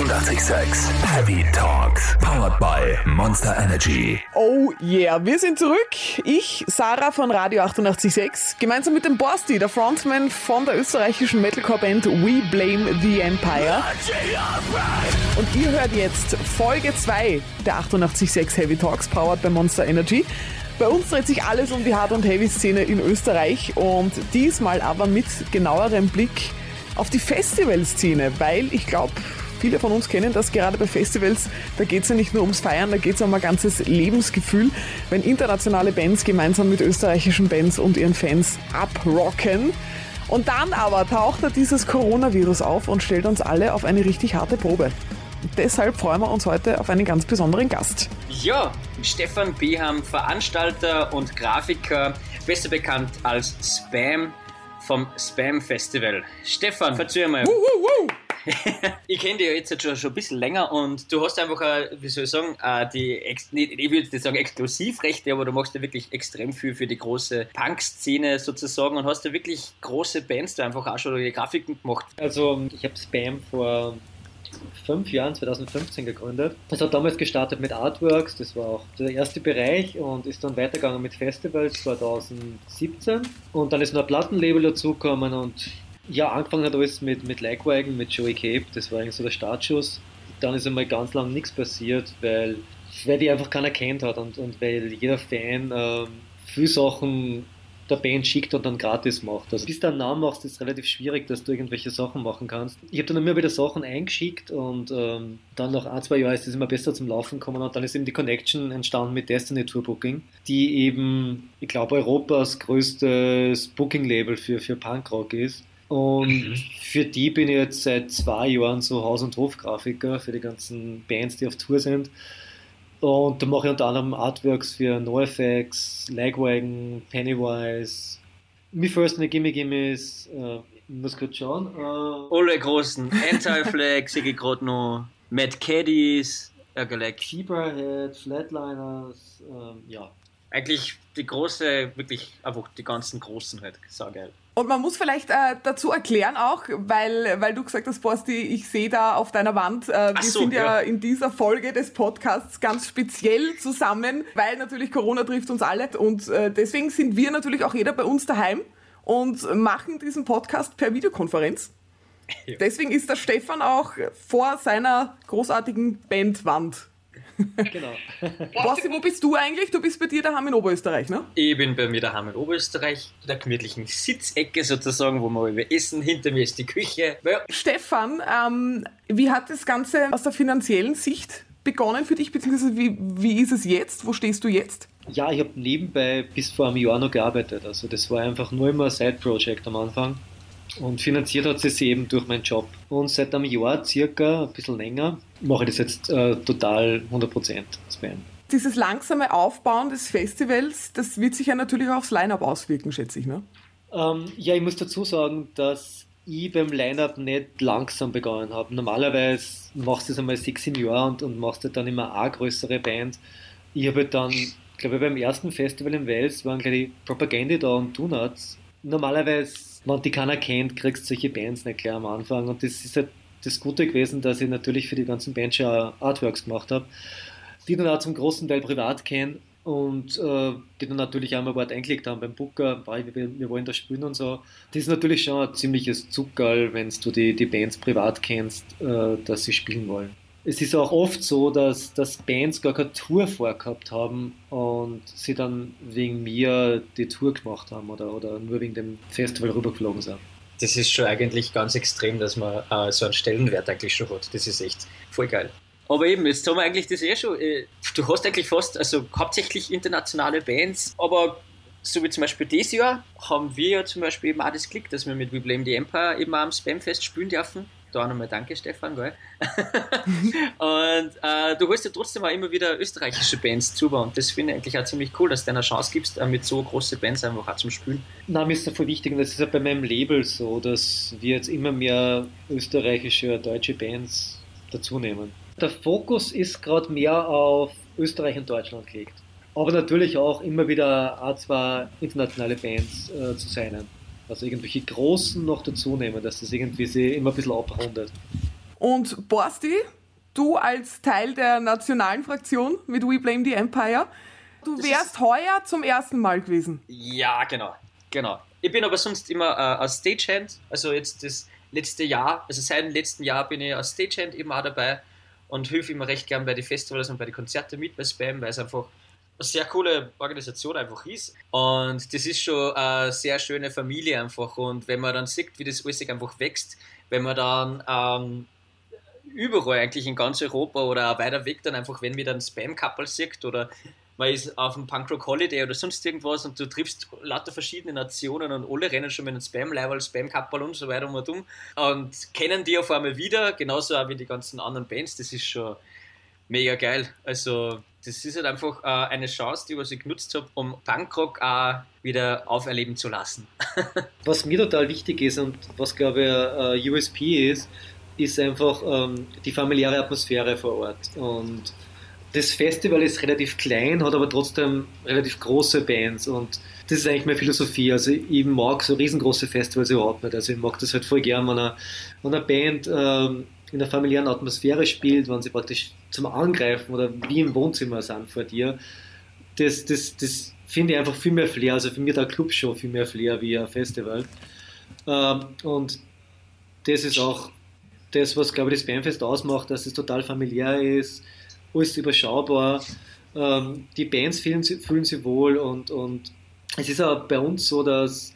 886 Heavy Talks. Powered by Monster Energy. Oh yeah, wir sind zurück. Ich, Sarah von Radio 886, gemeinsam mit dem Borsti, der Frontman von der österreichischen Metalcore-Band We Blame the Empire. Und ihr hört jetzt Folge 2 der 886 Heavy Talks, powered by Monster Energy. Bei uns dreht sich alles um die Hard- und Heavy-Szene in Österreich und diesmal aber mit genauerem Blick auf die Festivalszene, weil ich glaube, viele von uns kennen das gerade bei Festivals, da geht es ja nicht nur ums Feiern, da geht es um ein ganzes Lebensgefühl, wenn internationale Bands gemeinsam mit österreichischen Bands und ihren Fans abrocken. Und dann aber taucht da dieses Coronavirus auf und stellt uns alle auf eine richtig harte Probe. Deshalb freuen wir uns heute auf einen ganz besonderen Gast. Ja, Stefan Beham, Veranstalter und Grafiker, besser bekannt als Spam vom Spam Festival. Stefan, verzeih mal. Wuh, wuh. ich kenne dich ja jetzt schon, schon ein bisschen länger und du hast einfach, wie soll ich sagen, die, ich würde nicht sagen Exklusivrechte, aber du machst ja wirklich extrem viel für die große Punk-Szene sozusagen und hast ja wirklich große Bands da einfach auch schon die Grafiken gemacht. Also ich habe Spam vor fünf Jahren, 2015 gegründet. Das hat damals gestartet mit Artworks, das war auch der erste Bereich und ist dann weitergegangen mit Festivals 2017 und dann ist noch ein Plattenlabel dazugekommen und ja, angefangen hat alles mit, mit Likewagon, mit Joey Cape, das war eigentlich so der Startschuss. Dann ist einmal ganz lang nichts passiert, weil, weil die einfach keiner kennt hat und, und weil jeder Fan ähm, viele Sachen der Band schickt und dann gratis macht. Also bis du einen Namen machst, ist es relativ schwierig, dass du irgendwelche Sachen machen kannst. Ich habe dann immer wieder Sachen eingeschickt und ähm, dann nach ein, zwei Jahren ist es immer besser zum Laufen gekommen und dann ist eben die Connection entstanden mit Destiny Tour Booking, die eben, ich glaube, Europas größtes Booking-Label für, für Punkrock ist. Und mhm. für die bin ich jetzt seit zwei Jahren so Haus- und Hofgrafiker für die ganzen Bands, die auf Tour sind. Und da mache ich unter anderem Artworks für NoFX, Lagwagon, Pennywise, Me First and the Gimme Gimmes, äh, ich muss kurz schauen. Äh, Alle großen, Anti-Flag, sehe ich gerade noch, Mad Caddies, Ärgerleck. Zebrahead, Flatliners, äh, ja. Eigentlich die große, wirklich einfach die ganzen großen halt, saugeil. Und man muss vielleicht äh, dazu erklären auch, weil, weil du gesagt hast, Borsti, ich sehe da auf deiner Wand, äh, wir so, sind ja, ja, in dieser Folge des Podcasts ganz speziell zusammen, weil natürlich Corona trifft uns alle und äh, deswegen sind wir natürlich auch jeder bei uns daheim und machen diesen Podcast per Videokonferenz. Ja. Deswegen ist der Stefan auch vor seiner großartigen Bandwand Genau. Bossi, wo bist du eigentlich? Du bist bei dir daheim in Oberösterreich, ne? Ich bin bei mir daheim in Oberösterreich, in der gemütlichen Sitzecke sozusagen, wo wir über essen. Hinter mir ist die Küche. Ja. Stefan, ähm, wie hat das Ganze aus der finanziellen Sicht begonnen für dich, beziehungsweise wie, wie ist es jetzt? Wo stehst du jetzt? Ja, ich habe nebenbei bis vor einem Jahr noch gearbeitet. Also das war einfach nur immer ein Side-Project am Anfang. Und finanziert hat sie sich eben durch meinen Job. Und seit einem Jahr, circa, ein bisschen länger, mache ich das jetzt äh, total 100% Spam. Dieses langsame Aufbauen des Festivals, das wird sich ja natürlich auch aufs Line-Up auswirken, schätze ich, ne? Ähm, ja, ich muss dazu sagen, dass ich beim Line-Up nicht langsam begonnen habe. Normalerweise machst du es einmal sechs im Jahr und, und machst du dann immer eine größere Band. Ich habe halt dann, glaube ich, beim ersten Festival in Wales waren gleich Propaganda da und Donuts. Normalerweise wenn die keiner kennt, kriegst solche Bands nicht gleich am Anfang. Und das ist halt das Gute gewesen, dass ich natürlich für die ganzen Bands schon Artworks gemacht habe, die dann auch zum großen Teil privat kennen und äh, die dann natürlich auch mal Wort eingelegt haben beim Booker, wir, wir wollen da spielen und so. Das ist natürlich schon ein ziemliches Zuckerl, wenn du die, die Bands privat kennst, äh, dass sie spielen wollen es ist auch oft so, dass, dass Bands gar keine Tour vorgehabt haben und sie dann wegen mir die Tour gemacht haben oder, oder nur wegen dem Festival rübergeflogen sind. Das ist schon eigentlich ganz extrem, dass man äh, so einen Stellenwert eigentlich schon hat. Das ist echt voll geil. Aber eben, jetzt haben wir eigentlich das eh schon. Äh, du hast eigentlich fast, also hauptsächlich internationale Bands, aber so wie zum Beispiel dieses Jahr haben wir ja zum Beispiel eben auch das Glück, dass wir mit We Blame the Empire eben am Spamfest spielen dürfen da nochmal danke, Stefan, gell? und äh, du holst ja trotzdem auch immer wieder österreichische Bands zu und das finde ich eigentlich auch ziemlich cool, dass du eine Chance gibst, äh, mit so großen Bands einfach auch zum Spielen. Na, mir ist das voll wichtig und das ist ja bei meinem Label so, dass wir jetzt immer mehr österreichische, deutsche Bands dazu nehmen. Der Fokus ist gerade mehr auf Österreich und Deutschland gelegt. Aber natürlich auch immer wieder ein, zwei internationale Bands äh, zu sein. Also irgendwelche Großen noch dazu nehmen, dass das irgendwie sie immer ein bisschen abrundet. Und Borsti, du als Teil der nationalen Fraktion mit We Blame the Empire, du wärst heuer zum ersten Mal gewesen. Ja, genau, genau. Ich bin aber sonst immer äh, als Stagehand, also jetzt das letzte Jahr, also seit dem letzten Jahr bin ich als Stagehand eben auch dabei und helfe immer recht gern bei den Festivals und bei den Konzerten mit bei Spam, weil es einfach sehr coole Organisation einfach ist. Und das ist schon eine sehr schöne Familie einfach. Und wenn man dann sieht, wie das alles einfach wächst, wenn man dann ähm, überall eigentlich in ganz Europa oder auch weiter weg dann einfach, wenn man dann Spam-Couple sieht oder man ist auf einem Punkrock Holiday oder sonst irgendwas und du triffst lauter verschiedene Nationen und alle rennen schon mit einem Spam-Level, Spam-Couple und so weiter und um und kennen die auf einmal wieder, genauso auch wie die ganzen anderen Bands, das ist schon mega geil. Also das ist halt einfach äh, eine Chance, die ich genutzt habe, um Punkrock auch wieder auferleben zu lassen. was mir total wichtig ist und was glaube ich äh, USP ist, ist einfach ähm, die familiäre Atmosphäre vor Ort. Und das Festival ist relativ klein, hat aber trotzdem relativ große Bands und das ist eigentlich meine Philosophie. Also ich mag so riesengroße Festivals überhaupt nicht. Also ich mag das halt voll gern, wenn eine, wenn eine Band ähm, in der familiären Atmosphäre spielt, wenn sie praktisch zum Angreifen oder wie im Wohnzimmer sind vor dir. Das, das, das finde ich einfach viel mehr Flair. Also für mich der Club schon viel mehr Flair wie ein Festival. Ähm, und das ist auch das, was, glaube ich, das Bandfest ausmacht, dass es total familiär ist, alles überschaubar. Ähm, die Bands fühlen, fühlen sich wohl und, und es ist auch bei uns so, dass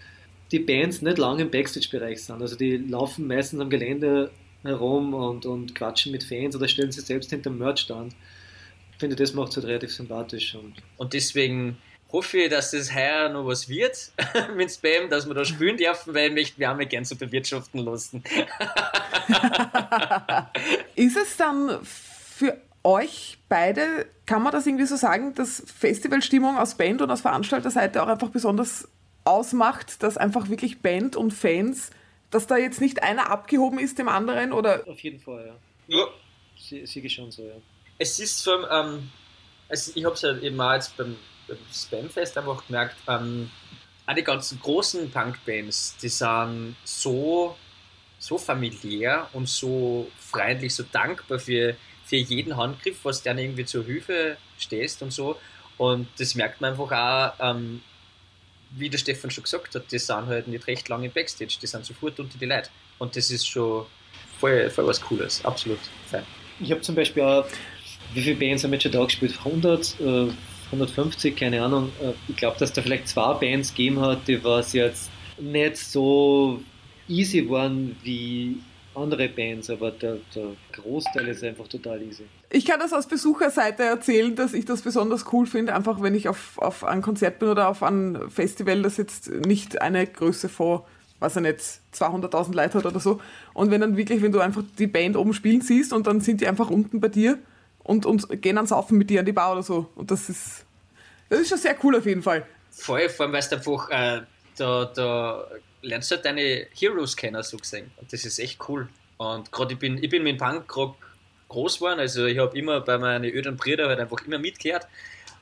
die Bands nicht lange im Backstage-Bereich sind. Also die laufen meistens am Gelände herum und, und quatschen mit Fans oder stellen sich selbst hinter dem Merchstand. Ich finde, das macht es halt relativ sympathisch. Und, und deswegen hoffe ich, dass das heuer noch was wird mit Spam, dass wir da spielen dürfen, weil ich möchte wir haben gerne so bewirtschaften lassen. ist es dann für euch beide, kann man das irgendwie so sagen, dass Festivalstimmung aus Band und aus Veranstalterseite auch einfach besonders ausmacht, dass einfach wirklich Band und Fans, dass da jetzt nicht einer abgehoben ist dem anderen oder? Auf jeden Fall, ja. Ja. Sie, ich schon so, ja. Es ist so, ähm, also ich habe es ja eben auch jetzt beim, beim Spamfest einfach gemerkt, ähm, auch die ganzen großen Punkbands, die sind so, so familiär und so freundlich, so dankbar für für jeden Handgriff, was der irgendwie zur Hilfe stehst und so. Und das merkt man einfach auch, ähm, wie der Stefan schon gesagt hat, die sind halt nicht recht lange im Backstage, die sind sofort unter die Leute. Und das ist schon voll, voll was Cooles, absolut fein. Ich habe zum Beispiel auch, wie viele Bands haben jetzt schon da gespielt? 100, äh, 150, keine Ahnung. Äh, ich glaube, dass da vielleicht zwei Bands gegeben hat, die was jetzt nicht so easy waren wie andere Bands, aber der, der, Großteil ist einfach total easy. Ich kann das aus Besucherseite erzählen, dass ich das besonders cool finde, einfach wenn ich auf, auf ein Konzert bin oder auf ein Festival, das jetzt nicht eine Größe vor, was er nicht, 200.000 Leute hat oder so. Und wenn dann wirklich, wenn du einfach die Band oben spielen siehst und dann sind die einfach unten bei dir und, und gehen dann saufen mit dir an die Bar oder so. Und das ist, das ist schon sehr cool auf jeden Fall. Voll, vor allem, weil es einfach, äh, da, da lernst du halt deine Heroes kennen, so gesehen. Und das ist echt cool. Und gerade ich bin, ich bin mit Punkrock groß geworden, also ich habe immer bei meinen öden Brüdern halt einfach immer mitgehört.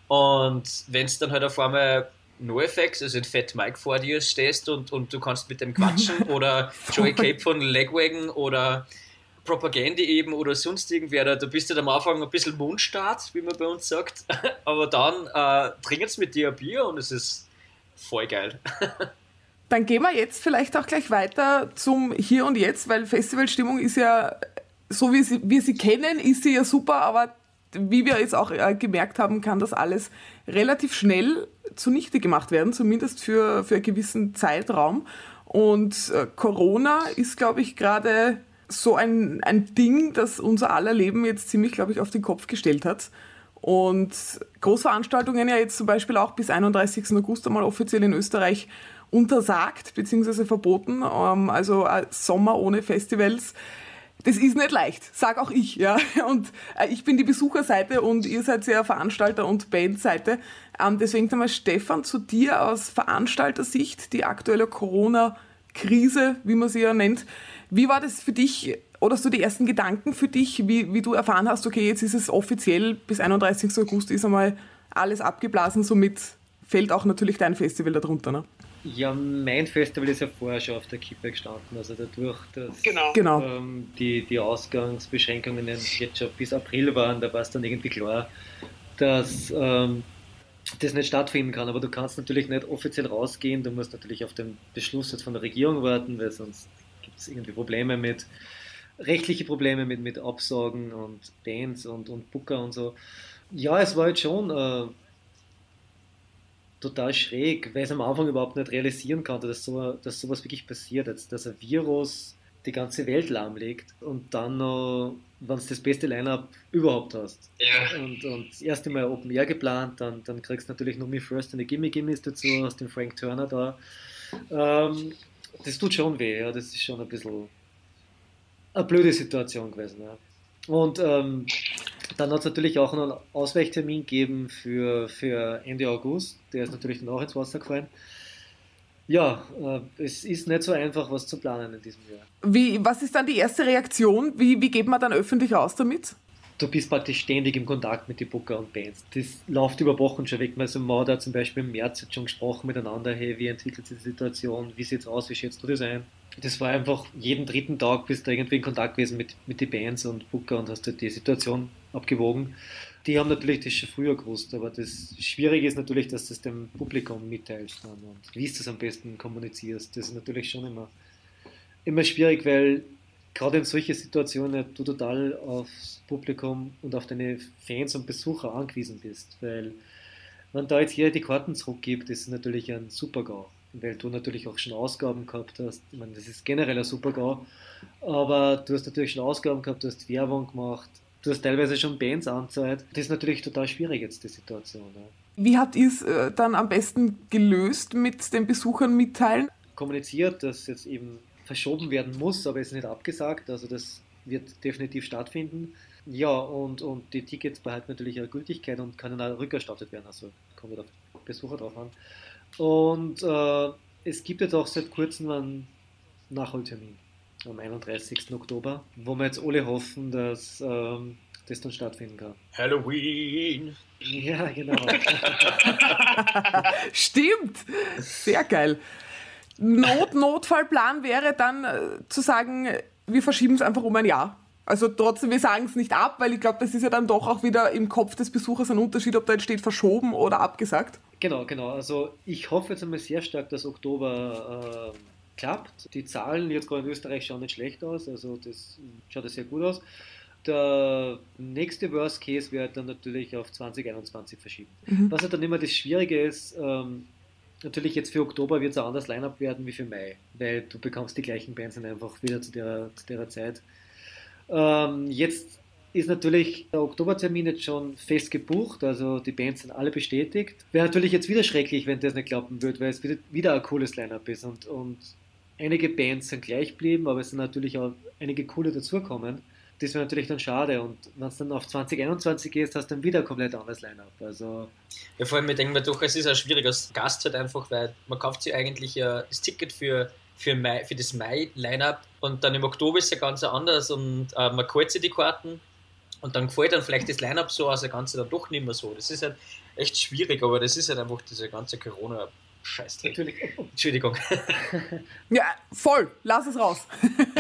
Und wenn es dann halt auf einmal NoFX, also in Fat Mike vor dir stehst und, und du kannst mit dem quatschen oder Joey Cape von Legwagon oder Propaganda eben oder sonst irgendwer, da, da bist du am Anfang ein bisschen Mundstart, wie man bei uns sagt, aber dann äh, trinken sie mit dir ein Bier und es ist voll geil. Dann gehen wir jetzt vielleicht auch gleich weiter zum Hier und Jetzt, weil Festivalstimmung ist ja, so wie sie, wir sie kennen, ist sie ja super, aber wie wir jetzt auch äh, gemerkt haben, kann das alles relativ schnell zunichte gemacht werden, zumindest für, für einen gewissen Zeitraum. Und äh, Corona ist, glaube ich, gerade so ein, ein Ding, das unser aller Leben jetzt ziemlich, glaube ich, auf den Kopf gestellt hat. Und Großveranstaltungen ja jetzt zum Beispiel auch bis 31. August einmal offiziell in Österreich untersagt bzw. verboten. Ähm, also äh, Sommer ohne Festivals. Das ist nicht leicht, sag auch ich, ja. Und äh, ich bin die Besucherseite und ihr seid ja Veranstalter- und Bandseite. Ähm, deswegen einmal Stefan zu dir aus Veranstaltersicht, die aktuelle Corona-Krise, wie man sie ja nennt. Wie war das für dich oder so die ersten Gedanken für dich, wie, wie du erfahren hast, okay, jetzt ist es offiziell bis 31. August ist einmal alles abgeblasen, somit fällt auch natürlich dein Festival darunter, ne? Ja, mein Festival ist ja vorher schon auf der Kippe gestanden. Also dadurch, dass genau. Genau. Ähm, die, die Ausgangsbeschränkungen jetzt schon bis April waren, da war es dann irgendwie klar, dass ähm, das nicht stattfinden kann. Aber du kannst natürlich nicht offiziell rausgehen. Du musst natürlich auf den Beschluss jetzt von der Regierung warten, weil sonst gibt es irgendwie Probleme mit, rechtliche Probleme mit, mit Absagen und Bands und, und Booker und so. Ja, es war jetzt schon äh, total schräg, weil es am Anfang überhaupt nicht realisieren konnte, dass, so, dass sowas wirklich passiert, dass, dass ein Virus die ganze Welt lahmlegt und dann noch, wenn du das beste Line-Up überhaupt hast. Ja. Und, und das erste Mal Open Air geplant, dann, dann kriegst du natürlich noch Me First und die Gimme Gimmes dazu, aus dem Frank Turner da. Ähm, das tut schon weh, ja, das ist schon ein bisschen eine blöde Situation gewesen. Ja. Und ähm, dann hat es natürlich auch noch einen Ausweichtermin gegeben für, für Ende August. Der ist natürlich dann auch ins Wasser gefallen. Ja, äh, es ist nicht so einfach, was zu planen in diesem Jahr. Wie, was ist dann die erste Reaktion? Wie, wie geht man dann öffentlich aus damit? Du bist praktisch ständig im Kontakt mit den Booker und Bands. Das läuft über Wochen schon weg. Also man hat zum Beispiel im März jetzt schon gesprochen miteinander, hey, wie entwickelt sich die Situation, wie sieht es aus, wie schätzt du das ein? Das war einfach jeden dritten Tag bist du irgendwie in Kontakt gewesen mit, mit den Bands und Booker und hast die Situation abgewogen. Die haben natürlich das schon früher gewusst, aber das Schwierige ist natürlich, dass du es dem Publikum mitteilst dann und wie du das am besten kommunizierst. Das ist natürlich schon immer, immer schwierig, weil gerade in solchen Situationen du total aufs Publikum und auf deine Fans und Besucher angewiesen bist, weil wenn da jetzt jeder die Karten zurückgibt, ist es natürlich ein Super-GAU, weil du natürlich auch schon Ausgaben gehabt hast. Ich meine, das ist generell ein Super-GAU, aber du hast natürlich schon Ausgaben gehabt, du hast Werbung gemacht, du hast teilweise schon Bands angezeigt. Das ist natürlich total schwierig jetzt, die Situation. Ja. Wie habt ihr es äh, dann am besten gelöst mit den Besuchern mitteilen? Kommuniziert, dass jetzt eben verschoben werden muss, aber es ist nicht abgesagt. Also das wird definitiv stattfinden. Ja, und, und die Tickets behalten natürlich ihre Gültigkeit und können auch rückerstattet werden. Also kommt auf Besucher drauf an. Und äh, es gibt jetzt auch seit kurzem einen Nachholtermin am 31. Oktober, wo wir jetzt alle hoffen, dass ähm, das dann stattfinden kann. Halloween! Ja, genau. Stimmt! Sehr geil. Not Notfallplan wäre dann äh, zu sagen, wir verschieben es einfach um ein Jahr. Also trotzdem, wir sagen es nicht ab, weil ich glaube, das ist ja dann doch auch wieder im Kopf des Besuchers ein Unterschied, ob da jetzt steht verschoben oder abgesagt. Genau, genau. Also ich hoffe jetzt einmal sehr stark, dass Oktober äh, klappt. Die Zahlen jetzt gerade in Österreich schauen nicht schlecht aus, also das schaut sehr gut aus. Der nächste Worst Case wäre dann natürlich auf 2021 verschieben. Mhm. Was halt dann immer das Schwierige ist, ähm, natürlich jetzt für Oktober wird es ein anderes Line-Up werden wie für Mai, weil du bekommst die gleichen Bands dann einfach wieder zu der, zu der Zeit. Ähm, jetzt ist natürlich der Oktobertermin jetzt schon fest gebucht, also die Bands sind alle bestätigt. Wäre natürlich jetzt wieder schrecklich, wenn das nicht klappen würde, weil es wieder, ein cooles Line-Up ist und, und einige Bands sind gleich geblieben, aber es sind natürlich auch einige coole dazugekommen. Das wäre natürlich dann schade und wenn es dann auf 2021 geht, hast du dann wieder ein komplett anderes Line-Up. Also ja, vor allem, ich denke mir doch, es ist ein schwieriger Gast halt einfach, weil man kauft sich eigentlich ja das Ticket für, für, Mai, für das Mai-Line-Up und dann im Oktober ist es ja ganz anders und äh, man kauft sich die Karten und dann gefällt dann vielleicht das Line-Up so, also das Ganze dann doch nicht mehr so. Das ist halt echt schwierig, aber das ist halt einfach diese ganze Corona- Scheiß Natürlich. Entschuldigung. ja, voll. Lass es raus.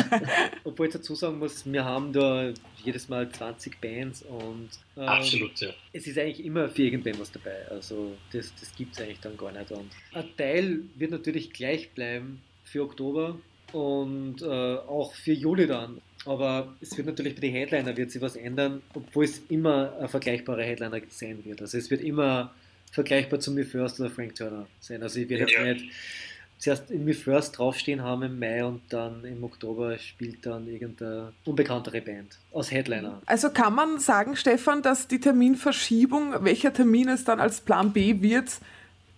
Obwohl ich dazu sagen muss, wir haben da jedes Mal 20 Bands und ähm, Absolut, ja. es ist eigentlich immer für irgendwen was dabei. Also das, das gibt es eigentlich dann gar nicht. Und ein Teil wird natürlich gleich bleiben für Oktober und äh, auch für Juli dann. Aber es wird natürlich bei den Headliner wird sich was ändern, obwohl es immer ein vergleichbarer Headliner sein wird. Also es wird immer vergleichbar zu Me First oder Frank Turner sein. Also ich werde ja. jetzt nicht zuerst in Me First draufstehen haben im Mai und dann im Oktober spielt dann irgendeine unbekanntere Band als Headliner. Also kann man sagen, Stefan, dass die Terminverschiebung, welcher Termin es dann als Plan B wird,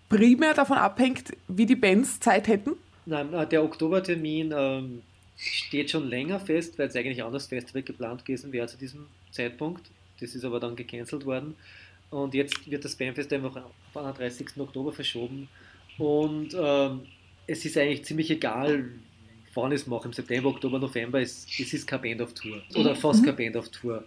primär davon abhängt, wie die Bands Zeit hätten? Nein, der Oktobertermin ähm, steht schon länger fest, weil es eigentlich anders Festival geplant gewesen wäre zu diesem Zeitpunkt. Das ist aber dann gecancelt worden. Und jetzt wird das Bandfest einfach auf 31. Oktober verschoben. Und ähm, es ist eigentlich ziemlich egal, wann ich es mache, im September, Oktober, November, es, es ist kein Band auf Tour. Oder mhm. fast mhm. kein Band auf Tour.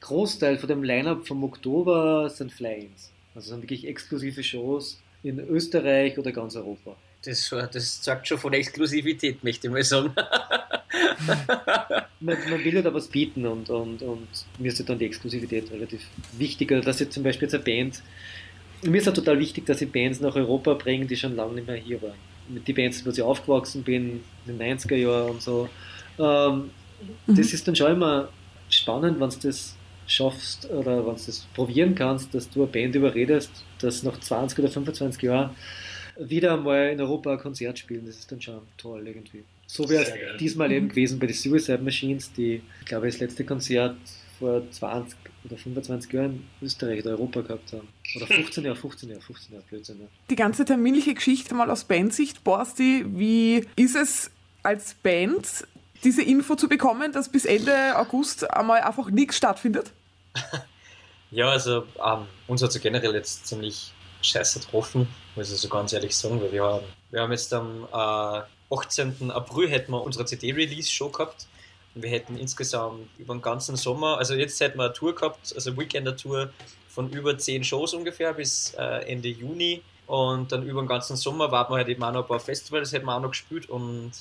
Großteil von dem Line-Up vom Oktober sind Fly-Ins. Also sind wirklich exklusive Shows in Österreich oder ganz Europa. Das, das sagt schon von Exklusivität, möchte ich mal sagen. man, man, will ja da was bieten und, und, und mir ist ja dann die Exklusivität relativ wichtiger, dass jetzt zum Beispiel jetzt eine Band, mir ist ja total wichtig, dass ich Bands nach Europa bringen, die schon lange nicht mehr hier waren. Mit den Bands, wo ich aufgewachsen bin, in den 90er Jahren und so. Ähm, mhm. Das ist dann schon immer spannend, wenn du das schaffst oder wenn du das probieren kannst, dass du eine Band überredest, dass nach 20 oder 25 Jahren wieder einmal in Europa ein Konzert spielen. Das ist dann schon toll irgendwie. So wäre es diesmal eben gewesen bei den Suicide Machines, die, ich glaube, das letzte Konzert vor 20 oder 25 Jahren in Österreich oder Europa gehabt haben. Oder 15 Jahre, 15 Jahre, 15 Jahre, Blödsinn. Ja. Die ganze terminliche Geschichte mal aus Bandsicht, Borsti, wie ist es als Band, diese Info zu bekommen, dass bis Ende August einmal einfach nichts stattfindet? Ja, also ähm, uns hat es generell jetzt ziemlich scheiße getroffen, muss ich so ganz ehrlich sagen, weil wir haben, wir haben jetzt am äh, 18. April hätten wir unsere CD-Release-Show gehabt und wir hätten insgesamt über den ganzen Sommer, also jetzt hätten wir eine Tour gehabt, also Weekender-Tour von über 10 Shows ungefähr bis äh, Ende Juni und dann über den ganzen Sommer warten wir halt eben auch noch ein paar Festivals, das hätten wir auch noch gespielt und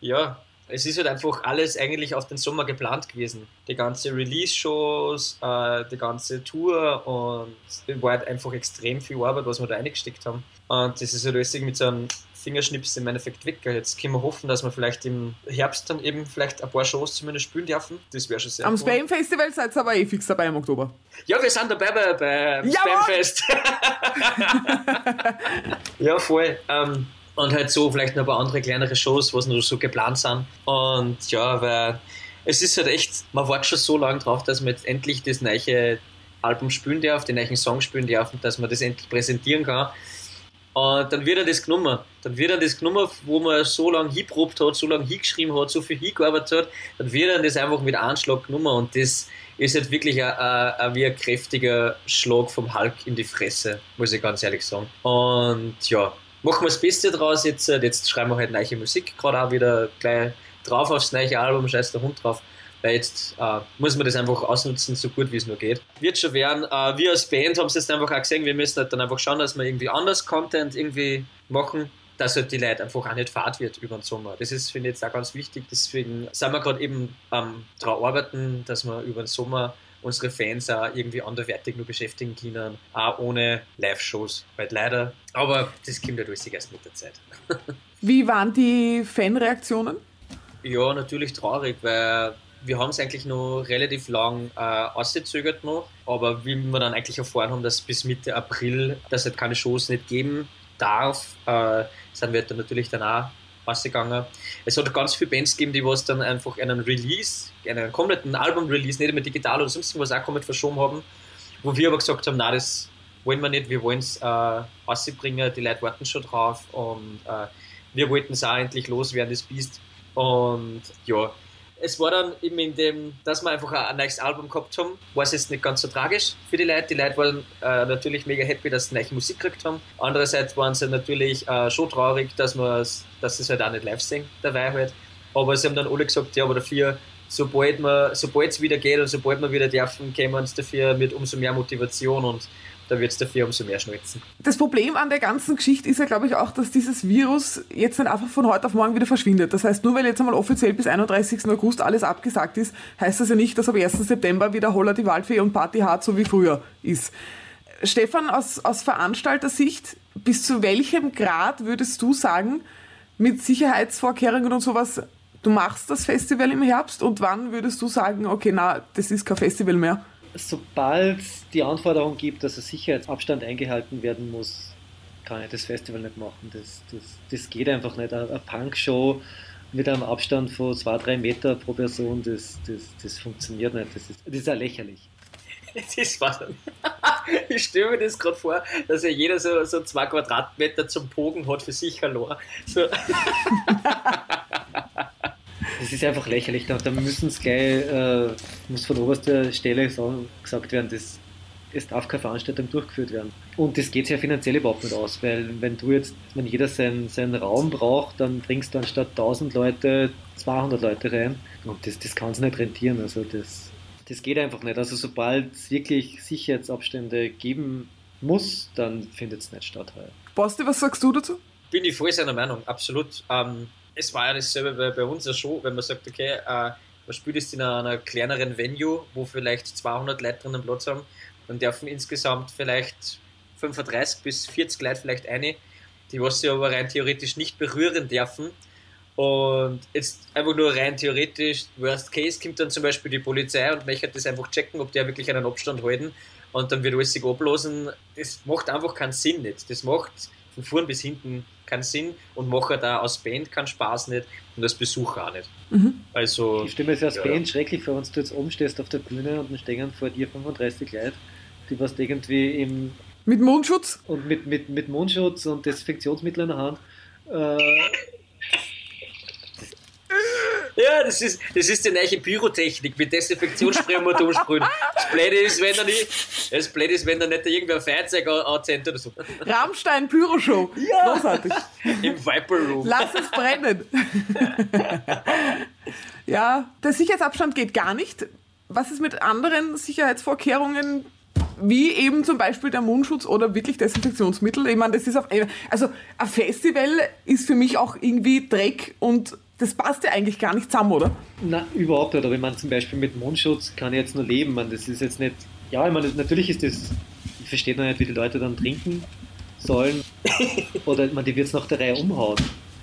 ja, es ist halt einfach alles eigentlich auf den Sommer geplant gewesen. Die ganze Release-Shows, äh, die ganze Tour und es war halt einfach extrem viel Arbeit, was wir da reingesteckt haben. Und das ist halt alles mit so einem Fingerschnips im Endeffekt weg. Jetzt können wir hoffen, dass wir vielleicht im Herbst dann eben vielleicht ein paar Shows zumindest spielen dürfen. Das wäre schon sehr Am Spam Festival seid ihr aber eh fix dabei im Oktober. Ja, wir sind dabei bei, bei Spamfest. ja, voll. Ähm, und halt so vielleicht noch ein paar andere kleinere Shows, was noch so geplant sind. Und ja, weil es ist halt echt, man wartet schon so lange drauf, dass man jetzt endlich das neue Album spielen darf, den neuen Song spielen darf und dass man das endlich präsentieren kann. Und dann wird er das genommen. Dann wird er das genommen, wo man so lange hinprobt hat, so lange hingeschrieben hat, so viel hingearbeitet hat, dann wird er das einfach mit Anschlag genommen und das ist halt wirklich ein, ein, ein, wie ein kräftiger Schlag vom Hulk in die Fresse, muss ich ganz ehrlich sagen. Und ja, machen wir das Beste draus jetzt. Jetzt schreiben wir halt neue Musik, gerade auch wieder gleich drauf aufs neue Album, scheiß der Hund drauf. Weil jetzt äh, muss man das einfach ausnutzen, so gut wie es nur geht. Wird schon werden. Äh, wir als Band haben es jetzt einfach auch gesehen, wir müssen halt dann einfach schauen, dass wir irgendwie anders Content irgendwie machen, dass halt die Leute einfach auch nicht fad wird über den Sommer. Das ist, finde ich, jetzt auch ganz wichtig. Deswegen sind wir gerade eben ähm, daran arbeiten, dass wir über den Sommer unsere Fans auch irgendwie anderwertig nur beschäftigen können, auch ohne Live-Shows. Weil leider, aber das kommt ja durch erst mit der Zeit. Wie waren die Fanreaktionen? Ja, natürlich traurig, weil wir haben es eigentlich noch relativ lang äh, ausgezögert noch, aber wie wir dann eigentlich erfahren haben, dass bis Mitte April das halt keine Shows nicht geben darf, äh, sind wir dann natürlich dann auch ausgegangen. Es hat ganz viele Bands gegeben, die was dann einfach einen Release, einen kompletten Album-Release, nicht mehr digital oder sonst was auch komplett verschoben haben, wo wir aber gesagt haben, nein, das wollen wir nicht, wir wollen es äh, rausbringen, die Leute warten schon drauf und äh, wir wollten es auch endlich loswerden, das Biest. Und ja, es war dann eben in dem, dass wir einfach ein, neues Album gehabt haben, war es jetzt nicht ganz so tragisch für die Leute. Die Leute waren äh, natürlich mega happy, dass sie neue Musik gekriegt haben. Andererseits waren sie natürlich äh, schon traurig, dass, dass sie es halt auch nicht live sehen, dabei halt. Aber sie haben dann alle gesagt, ja, aber dafür, sobald es wieder geht und sobald wir wieder dürfen, kämen uns dafür mit umso mehr Motivation und da wird es dafür umso mehr schmelzen. Das Problem an der ganzen Geschichte ist ja, glaube ich, auch, dass dieses Virus jetzt nicht einfach von heute auf morgen wieder verschwindet. Das heißt, nur weil jetzt einmal offiziell bis 31. August alles abgesagt ist, heißt das ja nicht, dass ab 1. September wieder Holler die Waldfee und Party hart so wie früher ist. Stefan, aus, aus Veranstaltersicht, bis zu welchem Grad würdest du sagen, mit Sicherheitsvorkehrungen und sowas, du machst das Festival im Herbst und wann würdest du sagen, okay, na, das ist kein Festival mehr? Sobald es die Anforderung gibt, dass ein Sicherheitsabstand eingehalten werden muss, kann ich das Festival nicht machen. Das, das, das geht einfach nicht. Eine Punk-Show mit einem Abstand von zwei, drei Meter pro Person, das, das, das funktioniert nicht. Das ist, das ist ja lächerlich. Das ist was. Ich stelle mir das gerade vor, dass ja jeder so, so zwei Quadratmeter zum Pogen hat für sich verloren. So. Das ist einfach lächerlich. Da, da müssen es gleich, äh, muss von oberster Stelle gesagt werden, dass es darf keine Veranstaltung durchgeführt werden. Und das geht sich ja finanziell überhaupt nicht aus, weil wenn du jetzt, wenn jeder seinen, seinen Raum braucht, dann bringst du anstatt 1000 Leute 200 Leute rein. Und das, das kann es nicht rentieren. Also das, das geht einfach nicht. Also sobald es wirklich Sicherheitsabstände geben muss, dann findet es nicht statt heuer. Basti, was sagst du dazu? bin ich voll seiner Meinung, absolut. Ähm, es war ja dasselbe bei, bei uns ja schon, wenn man sagt, okay, äh, man spielt jetzt in einer, einer, kleineren Venue, wo vielleicht 200 Leute drinnen Platz haben, dann dürfen insgesamt vielleicht 35 bis 40 Leute vielleicht eine, die was sie aber rein theoretisch nicht berühren dürfen. Und jetzt einfach nur rein theoretisch, worst case, kommt dann zum Beispiel die Polizei und möchte das einfach checken, ob die wirklich einen Abstand halten und dann wird alles sich ablosen. Das macht einfach keinen Sinn nicht. Das macht von vorn bis hinten keinen Sinn und macht da aus Band keinen Spaß nicht und als Besucher auch nicht. Mhm. Also, ich stelle mir das als ja. Band schrecklich vor, wenn du jetzt oben stehst auf der Bühne und dann stehen vor dir 35 Leute, die was irgendwie im mit Mundschutz? Und mit, mit, mit Mundschutz und Desinfektionsmittel in der Hand. Äh, ja, das ist, das ist die neue Pyrotechnik mit Desinfektionsspray und umsprühen. Das Blöde ist, wenn da nicht, das Blöde ist, wenn da nicht irgendwer ein Feuerzeug anzündet oder so. Rammstein Pyroshow. Ja. Großartig. Im Viper Room. Lass es brennen. ja, der Sicherheitsabstand geht gar nicht. Was ist mit anderen Sicherheitsvorkehrungen, wie eben zum Beispiel der Mundschutz oder wirklich Desinfektionsmittel? Ich meine, das ist auf, also ein Festival ist für mich auch irgendwie Dreck und das passt ja eigentlich gar nicht zusammen, oder? Na, überhaupt nicht. Aber ich meine, zum Beispiel mit Mundschutz kann ich jetzt nur leben. Man, das ist jetzt nicht. Ja, ich meine, natürlich ist das. Ich verstehe noch nicht, wie die Leute dann trinken sollen. oder man, die wird es nach der Reihe umhauen.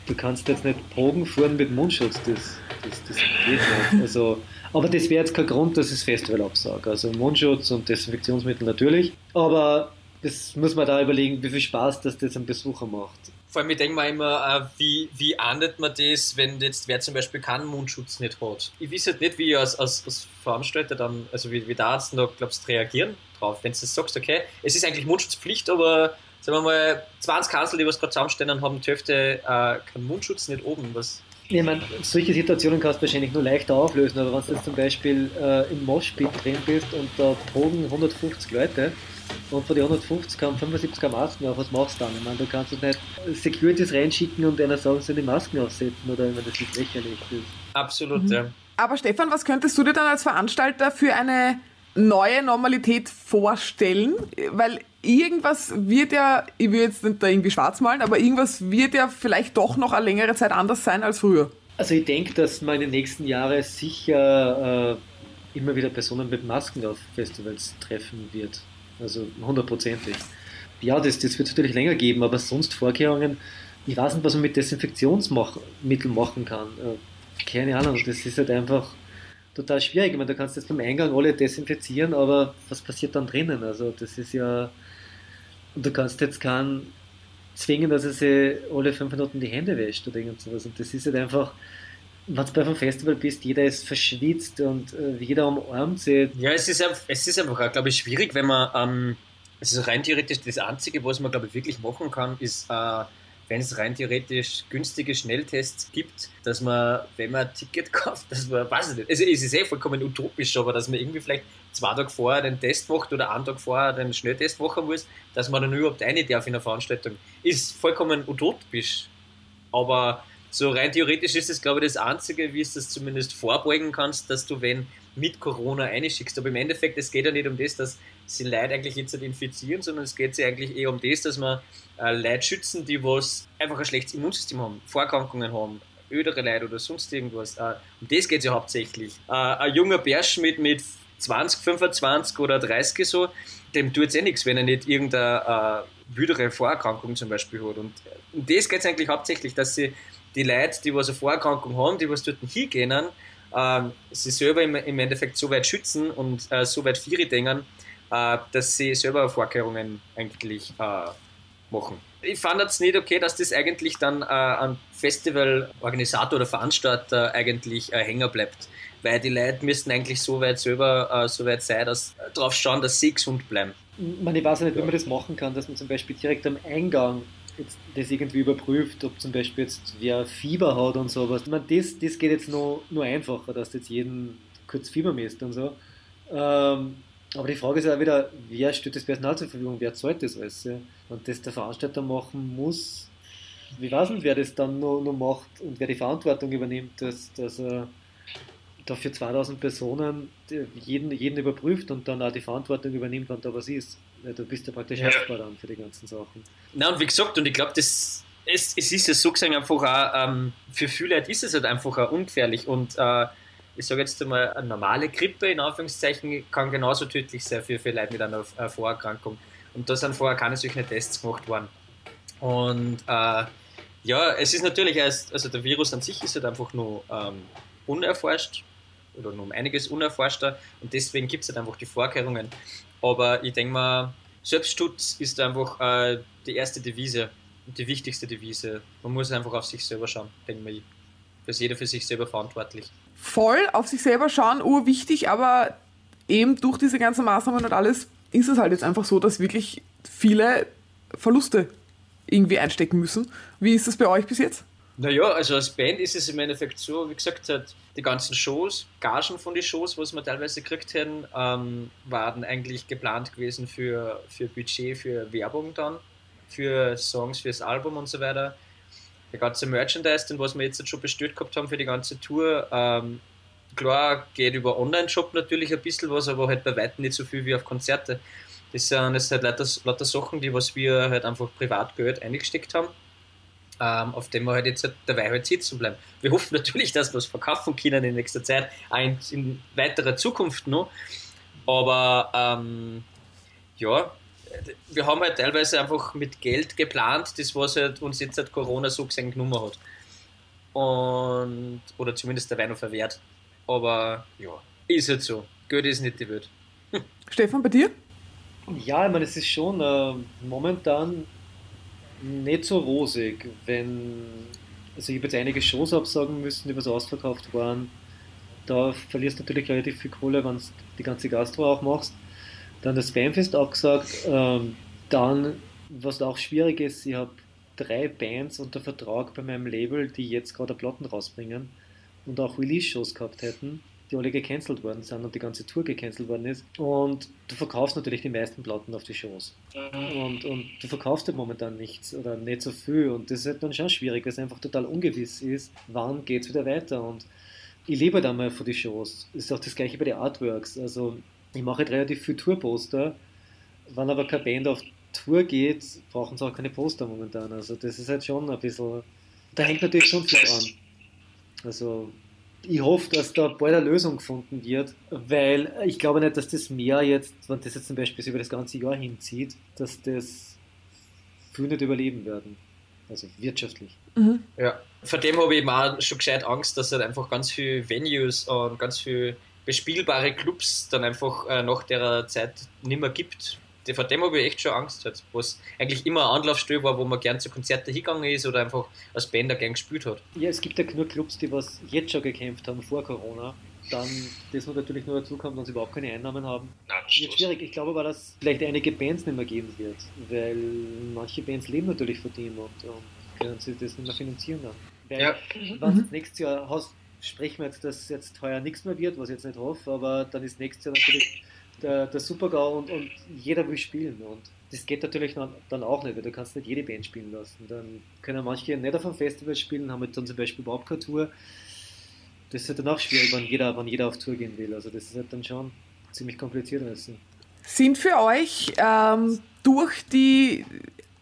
Du kannst jetzt nicht Proben fahren mit Mundschutz. Das, das, das geht nicht. Also, aber das wäre jetzt kein Grund, dass ich das Festival absage. Also Mundschutz und Desinfektionsmittel natürlich. Aber das muss man da überlegen, wie viel Spaß das das einem Besucher macht. Vor allem, ich denke mir immer, äh, wie, wie ahndet man das, wenn jetzt wer zum Beispiel keinen Mundschutz nicht hat? Ich weiß halt nicht, wie ich als, als, als Veranstalter dann, also wie, wie der Arzt noch, glaubst reagieren drauf, wenn du sagst, okay, es ist eigentlich Mundschutzpflicht, aber sagen wir mal, 20 Kanzel, die was gerade zusammenstehen, haben die Hälfte äh, keinen Mundschutz nicht oben. Was, ich meine, solche Situationen kannst du wahrscheinlich nur leichter auflösen, aber wenn du jetzt zum Beispiel äh, im Moshpit drin bist und da proben 150 Leute, und von den 150 haben 75 Masken auf. Was machst du dann? Ich meine, du kannst nicht Securities reinschicken und einer sagen, sie die Masken aufsetzen oder meine, das ist lächerlich. Das Absolut, mhm. ja. Aber Stefan, was könntest du dir dann als Veranstalter für eine neue Normalität vorstellen? Weil irgendwas wird ja, ich will jetzt nicht da irgendwie schwarz malen, aber irgendwas wird ja vielleicht doch noch eine längere Zeit anders sein als früher. Also ich denke, dass man in den nächsten Jahren sicher äh, immer wieder Personen mit Masken auf Festivals treffen wird. Also hundertprozentig. Ja, das, das wird es natürlich länger geben, aber sonst Vorkehrungen, ich weiß nicht, was man mit Desinfektionsmitteln machen kann. Äh, keine Ahnung, das ist halt einfach total schwierig. Ich meine, du kannst jetzt beim Eingang alle desinfizieren, aber was passiert dann drinnen? Also das ist ja, und du kannst jetzt keinen zwingen, dass er sich alle fünf Minuten die Hände wäscht oder irgend sowas. Und das ist halt einfach, wenn du bei einem Festival bist, jeder ist verschwitzt und äh, jeder umarmt sie. Ja, es ist, es ist einfach, auch, glaube ich, schwierig, wenn man, ähm, es ist rein theoretisch das Einzige, was man, glaube ich, wirklich machen kann, ist, äh, wenn es rein theoretisch günstige Schnelltests gibt, dass man, wenn man ein Ticket kauft, dass man, weiß ich nicht, also es ist eh vollkommen utopisch, aber dass man irgendwie vielleicht zwei Tage vorher den Test macht oder einen Tag vorher den Schnelltest machen muss, dass man dann überhaupt eine darf in der Veranstaltung, ist vollkommen utopisch. Aber so rein theoretisch ist es, glaube ich, das Einzige, wie es das zumindest vorbeugen kannst, dass du, wenn mit Corona einschickst. Aber im Endeffekt, es geht ja nicht um das, dass sie Leute eigentlich jetzt nicht infizieren, sondern es geht ja eigentlich eher um das, dass man äh, Leute schützen, die was einfach ein schlechtes Immunsystem haben, Vorerkrankungen haben, ödere Leute oder sonst irgendwas. Äh, um das geht es ja hauptsächlich. Äh, ein junger Bärsch mit, mit 20, 25 oder 30 so, dem tut es eh nichts, wenn er nicht irgendeine äh, wüdere Vorerkrankung zum Beispiel hat. Und um das geht es eigentlich hauptsächlich, dass sie die Leute, die was eine Vorerkrankung haben, die was dort hingehen, äh, sie selber im, im, Endeffekt so weit schützen und äh, so weit Vieri denken, äh, dass sie selber Vorkehrungen eigentlich äh, machen. Ich fand es nicht okay, dass das eigentlich dann äh, ein Festivalorganisator oder Veranstalter eigentlich äh, hängen bleibt. Weil die Leute müssten eigentlich so weit selber so weit sein, dass darauf schauen, dass sie gesund bleiben. Meine, ich weiß nicht, wie man das machen kann, dass man zum Beispiel direkt am Eingang jetzt das irgendwie überprüft, ob zum Beispiel jetzt wer Fieber hat und sowas. Ich meine, das, das geht jetzt nur, nur einfacher, dass du jetzt jeden kurz Fieber misst und so. Ähm, aber die Frage ist ja wieder, wer stellt das Personal zur Verfügung, wer zahlt das alles? Ja? Und das der Veranstalter machen muss, wie weiß nicht, wer das dann noch, noch macht und wer die Verantwortung übernimmt, dass, dass er da für 2000 Personen jeden, jeden überprüft und dann auch die Verantwortung übernimmt, wann da was ist. Du bist ja praktisch ja. dann für die ganzen Sachen. Na und wie gesagt, und ich glaube, das es, es ist ja so gesehen einfach auch, ähm, für viele Leute ist es halt einfach auch ungefährlich und äh, ich sage jetzt einmal, eine normale Grippe in Anführungszeichen kann genauso tödlich sein für, für Leute mit einer Vorerkrankung. Und da sind vorher keine solchen Tests gemacht worden. Und äh, ja, es ist natürlich, erst, also der Virus an sich ist halt einfach nur ähm, unerforscht oder nur um einiges unerforschter und deswegen gibt es halt einfach die Vorkehrungen. Aber ich denke mal, Selbstschutz ist einfach äh, die erste Devise, die wichtigste Devise. Man muss einfach auf sich selber schauen, denke ich. Da ist jeder für sich selber verantwortlich. Voll auf sich selber schauen, urwichtig, aber eben durch diese ganzen Maßnahmen und alles ist es halt jetzt einfach so, dass wirklich viele Verluste irgendwie einstecken müssen. Wie ist das bei euch bis jetzt? Naja, also als Band ist es im Endeffekt so, wie gesagt, halt die ganzen Shows, Gagen von den Shows, was wir teilweise gekriegt hätten, ähm, waren eigentlich geplant gewesen für, für Budget, für Werbung dann, für Songs, fürs Album und so weiter. Der ganze Merchandise, den was wir jetzt schon bestellt gehabt haben für die ganze Tour, ähm, klar geht über Online-Shop natürlich ein bisschen was, aber halt bei weitem nicht so viel wie auf Konzerte. Das sind jetzt halt lauter, lauter Sachen, die was wir halt einfach Privatgeld eingesteckt haben ähm, auf dem wir halt jetzt halt dabei halt sitzen bleiben. Wir hoffen natürlich, dass wir es verkaufen können in nächster Zeit, auch in, in weiterer Zukunft noch. Aber ähm, ja, wir haben halt teilweise einfach mit Geld geplant, das was halt uns jetzt halt Corona so gesehen genommen hat. Und, oder zumindest der Wein noch verwehrt. Aber ja, ist halt so. Geld ist nicht die Welt. Stefan, bei dir? Ja, ich meine, es ist schon äh, momentan nicht so rosig, wenn. Also, ich habe jetzt einige Shows absagen müssen, die was ausverkauft waren. Da verlierst du natürlich relativ viel Kohle, wenn du die ganze Gastro auch machst. Dann das Fanfest abgesagt. Ähm, dann, was auch schwierig ist, ich habe drei Bands unter Vertrag bei meinem Label, die jetzt gerade Platten rausbringen und auch Release-Shows gehabt hätten die alle gecancelt worden sind und die ganze Tour gecancelt worden ist. Und du verkaufst natürlich die meisten Platten auf die Shows. Und, und du verkaufst halt momentan nichts oder nicht so viel. Und das ist halt dann schon schwierig, weil es einfach total ungewiss ist, wann geht es wieder weiter. Und ich lebe da mal für die Shows. Das ist auch das gleiche bei den Artworks. Also ich mache halt relativ viel Tourposter. Wenn aber keine Band auf Tour geht, brauchen sie auch keine Poster momentan. Also das ist halt schon ein bisschen. Da hängt natürlich schon viel dran. Also ich hoffe, dass da bald eine Lösung gefunden wird, weil ich glaube nicht, dass das mehr jetzt, wenn das jetzt zum Beispiel über das ganze Jahr hinzieht, dass das viele nicht überleben werden. Also wirtschaftlich. Mhm. Ja, vor dem habe ich mal schon gescheit Angst, dass es halt einfach ganz viele Venues und ganz viele bespielbare Clubs dann einfach äh, nach der Zeit nicht mehr gibt, vor dem habe ich echt schon Angst, halt, was eigentlich immer eine Anlaufstelle war, wo man gern zu Konzerten hingegangen ist oder einfach als Band gern gespielt hat. Ja, es gibt ja genug Clubs, die was jetzt schon gekämpft haben vor Corona. Dann, das muss natürlich nur dazu kommen, dass sie überhaupt keine Einnahmen haben. Nein, Wird schwierig. Ich glaube aber, dass vielleicht einige Bands nicht mehr geben wird, weil manche Bands leben natürlich von dem und, und können sie das nicht mehr finanzieren dann. Weil, ja. wenn mhm. nächstes Jahr hast, sprechen wir jetzt, dass jetzt heuer nichts mehr wird, was ich jetzt nicht hoffe, aber dann ist nächstes Jahr natürlich der, der Super-GAU und, und jeder will spielen. Und das geht natürlich dann auch nicht, weil du kannst nicht jede Band spielen lassen. Dann können manche nicht auf einem Festival spielen, haben dann zum Beispiel überhaupt keine Tour. Das ist halt dann auch schwierig, wenn jeder, wenn jeder auf Tour gehen will. Also das ist halt dann schon ziemlich kompliziert. Also. Sind für euch ähm, durch die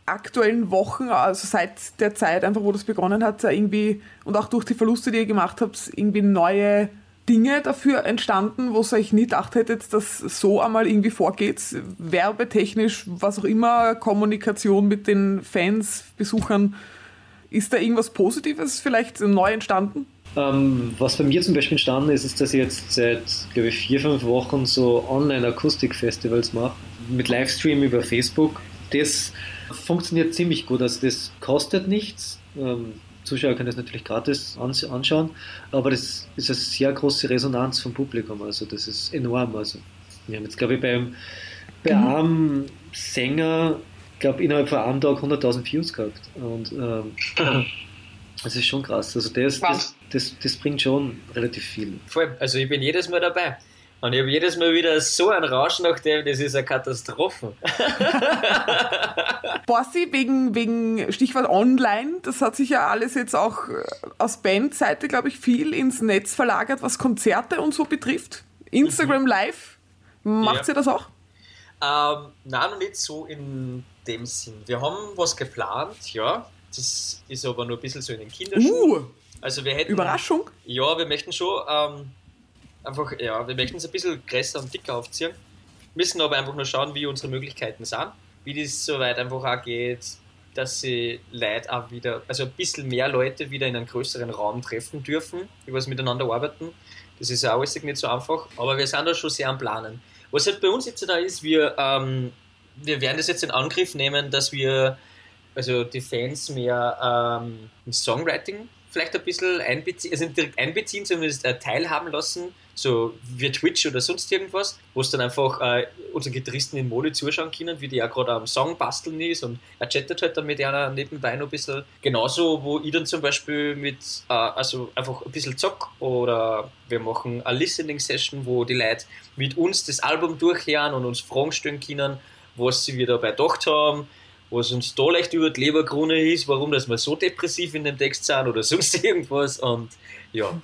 aktuellen Wochen, also seit der Zeit, einfach wo das begonnen hat, irgendwie und auch durch die Verluste, die ihr gemacht habt, irgendwie neue Dinge dafür entstanden, wo euch nie gedacht hättet, dass so einmal irgendwie vorgeht, werbetechnisch, was auch immer, Kommunikation mit den Fans, Besuchern. Ist da irgendwas Positives vielleicht neu entstanden? Ähm, was bei mir zum Beispiel entstanden ist, ist, dass ich jetzt seit, glaube ich, vier, fünf Wochen so Online-Akustik-Festivals mache, mit Livestream über Facebook. Das funktioniert ziemlich gut, also das kostet nichts. Ähm, Zuschauer können das natürlich gratis anschauen, aber das ist eine sehr große Resonanz vom Publikum, also das ist enorm. Also wir haben jetzt, glaube ich, beim, bei mhm. einem Sänger, glaube innerhalb von einem Tag 100.000 Views gehabt und ähm, das ist schon krass. Also das, das, das, das bringt schon relativ viel. Voll, also ich bin jedes Mal dabei. Und ich habe jedes Mal wieder so ein Rausch nach dem, das ist eine Katastrophe. Bossi, wegen, wegen Stichwort Online, das hat sich ja alles jetzt auch äh, aus Bandseite, glaube ich, viel ins Netz verlagert, was Konzerte und so betrifft. Instagram mhm. Live, macht ja. ihr das auch? Ähm, nein, noch nicht so in dem Sinn. Wir haben was geplant, ja. Das ist aber nur ein bisschen so in den Kinderschuhen. Uh, Also wir hätten. Überraschung. Ja, wir möchten schon ähm, einfach, ja, wir möchten es ein bisschen größer und dicker aufziehen. Müssen aber einfach nur schauen, wie unsere Möglichkeiten sind. Wie das soweit einfach auch geht, dass sie Leute auch wieder, also ein bisschen mehr Leute wieder in einen größeren Raum treffen dürfen, die was miteinander arbeiten. Das ist ja auch nicht so einfach, aber wir sind da schon sehr am Planen. Was halt bei uns jetzt da ist, wir, ähm, wir werden das jetzt in Angriff nehmen, dass wir also die Fans mehr ähm, Songwriting vielleicht ein bisschen einbeziehen, also direkt einbeziehen, zumindest äh, teilhaben lassen, so wie Twitch oder sonst irgendwas, wo es dann einfach äh, unsere Gitarristen in Mode zuschauen können, wie die ja gerade am Song basteln ist und er chattet halt dann mit einer nebenbei noch ein bisschen. Genauso, wo ich dann zum Beispiel mit, äh, also einfach ein bisschen zock oder wir machen eine Listening-Session, wo die Leute mit uns das Album durchhören und uns Fragen stellen können, was sie wieder dabei gedacht haben, was uns da leicht über die Leberkrone ist, warum dass wir so depressiv in dem Text sind oder sonst irgendwas und ja.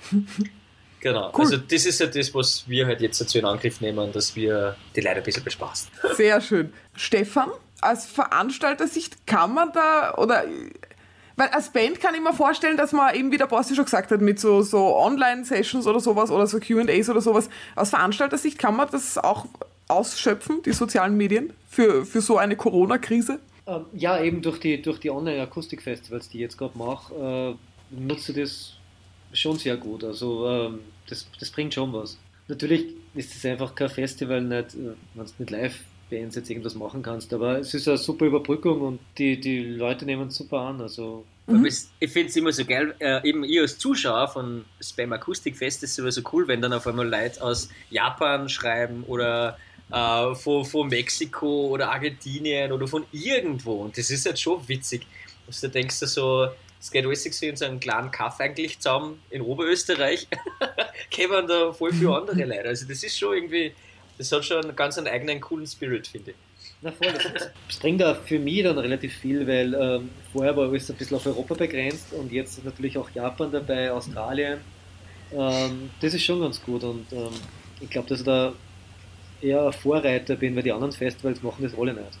Genau. Cool. Also das ist ja das, was wir halt jetzt dazu in Angriff nehmen, dass wir die Leute ein bisschen bespaßen. Sehr schön. Stefan, als Veranstaltersicht kann man da, oder, weil als Band kann ich mir vorstellen, dass man eben, wie der Bossi schon gesagt hat, mit so, so Online-Sessions oder sowas oder so QAs oder sowas, aus Veranstaltersicht kann man das auch ausschöpfen, die sozialen Medien, für, für so eine Corona-Krise? Ähm, ja, eben durch die, durch die Online-Akustik-Festivals, die ich jetzt gerade mache, äh, nutze das schon sehr gut. Also ähm, das, das bringt schon was. Natürlich ist es einfach kein Festival, nicht, äh, wenn du mit Live-Bands jetzt irgendwas machen kannst, aber es ist eine super Überbrückung und die, die Leute nehmen es super an. Also es- Ich finde es immer so geil, äh, eben ich als Zuschauer von Spam Akustikfest ist sowieso cool, wenn dann auf einmal Leute aus Japan schreiben oder äh, von, von Mexiko oder Argentinien oder von irgendwo. Und das ist halt schon witzig. dass du denkst, du so, es geht alles so in so einem kleinen Kaff eigentlich zusammen in Oberösterreich, kämen da voll viele andere Leute. Also das ist schon irgendwie, das hat schon einen ganz einen eigenen coolen Spirit, finde ich. Na voll, das, das, bringt auch für mich dann relativ viel, weil ähm, vorher war alles ein bisschen auf Europa begrenzt und jetzt ist natürlich auch Japan dabei, Australien. Ähm, das ist schon ganz gut und ähm, ich glaube, dass da eher ein Vorreiter bin, weil die anderen Festivals machen das alle nicht.